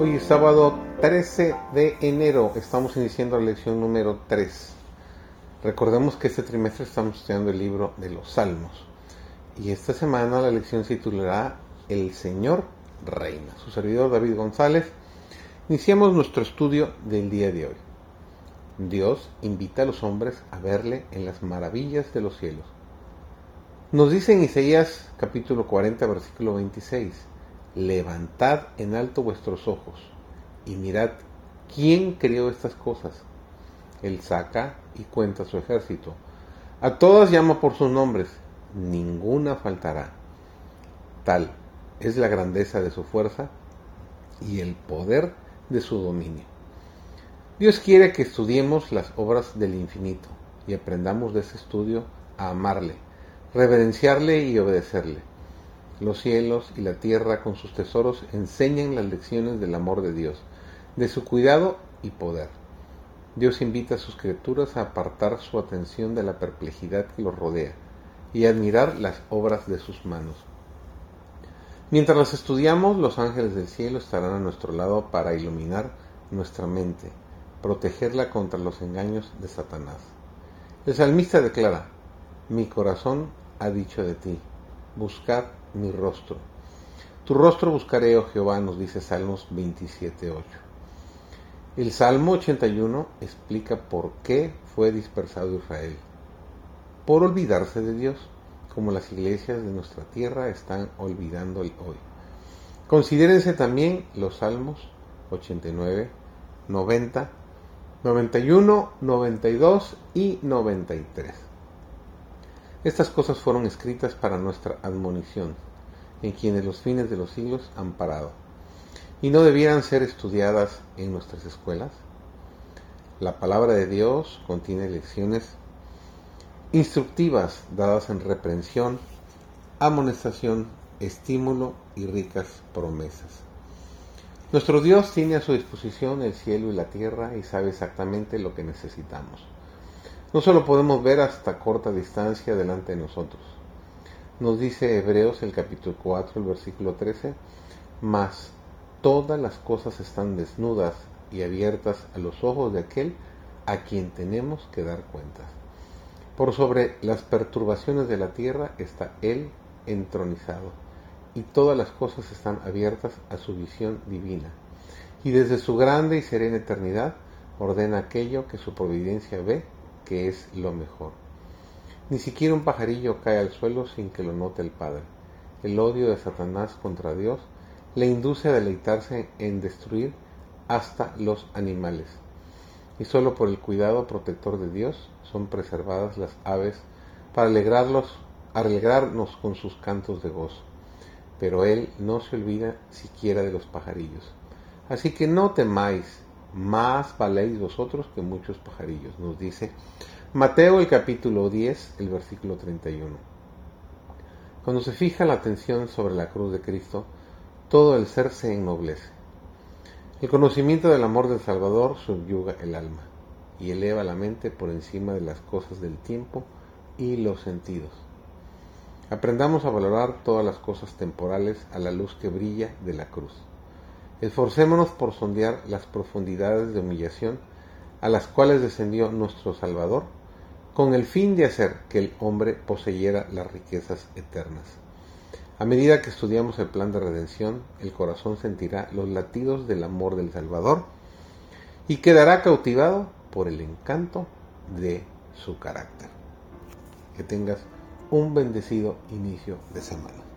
Hoy sábado 13 de enero, estamos iniciando la lección número 3. Recordemos que este trimestre estamos estudiando el libro de los Salmos y esta semana la lección se titulará El Señor Reina. Su servidor David González. Iniciamos nuestro estudio del día de hoy. Dios invita a los hombres a verle en las maravillas de los cielos. Nos dice en Isaías capítulo 40 versículo 26 levantad en alto vuestros ojos y mirad quién creó estas cosas. Él saca y cuenta su ejército. A todas llama por sus nombres, ninguna faltará. Tal es la grandeza de su fuerza y el poder de su dominio. Dios quiere que estudiemos las obras del infinito y aprendamos de ese estudio a amarle, reverenciarle y obedecerle. Los cielos y la tierra con sus tesoros enseñan las lecciones del amor de Dios, de su cuidado y poder. Dios invita a sus criaturas a apartar su atención de la perplejidad que los rodea y a admirar las obras de sus manos. Mientras las estudiamos, los ángeles del cielo estarán a nuestro lado para iluminar nuestra mente, protegerla contra los engaños de Satanás. El salmista declara, mi corazón ha dicho de ti, buscad mi rostro. Tu rostro buscaré, oh Jehová, nos dice Salmos 27.8. El Salmo 81 explica por qué fue dispersado Israel. Por olvidarse de Dios, como las iglesias de nuestra tierra están olvidando hoy. Considérense también los Salmos 89, 90, 91, 92 y 93. Estas cosas fueron escritas para nuestra admonición, en quienes los fines de los siglos han parado, y no debieran ser estudiadas en nuestras escuelas. La palabra de Dios contiene lecciones instructivas dadas en reprensión, amonestación, estímulo y ricas promesas. Nuestro Dios tiene a su disposición el cielo y la tierra y sabe exactamente lo que necesitamos. No solo podemos ver hasta corta distancia delante de nosotros. Nos dice Hebreos el capítulo 4, el versículo 13, mas todas las cosas están desnudas y abiertas a los ojos de aquel a quien tenemos que dar cuentas. Por sobre las perturbaciones de la tierra está Él entronizado, y todas las cosas están abiertas a su visión divina. Y desde su grande y serena eternidad ordena aquello que su providencia ve que es lo mejor. Ni siquiera un pajarillo cae al suelo sin que lo note el Padre. El odio de Satanás contra Dios le induce a deleitarse en destruir hasta los animales. Y solo por el cuidado protector de Dios son preservadas las aves para alegrarlos, alegrarnos con sus cantos de gozo. Pero Él no se olvida siquiera de los pajarillos. Así que no temáis, más valéis vosotros que muchos pajarillos, nos dice Mateo el capítulo 10, el versículo 31. Cuando se fija la atención sobre la cruz de Cristo, todo el ser se ennoblece. El conocimiento del amor del Salvador subyuga el alma y eleva la mente por encima de las cosas del tiempo y los sentidos. Aprendamos a valorar todas las cosas temporales a la luz que brilla de la cruz. Esforcémonos por sondear las profundidades de humillación a las cuales descendió nuestro Salvador, con el fin de hacer que el hombre poseyera las riquezas eternas. A medida que estudiamos el plan de redención, el corazón sentirá los latidos del amor del Salvador y quedará cautivado por el encanto de su carácter. Que tengas un bendecido inicio de semana.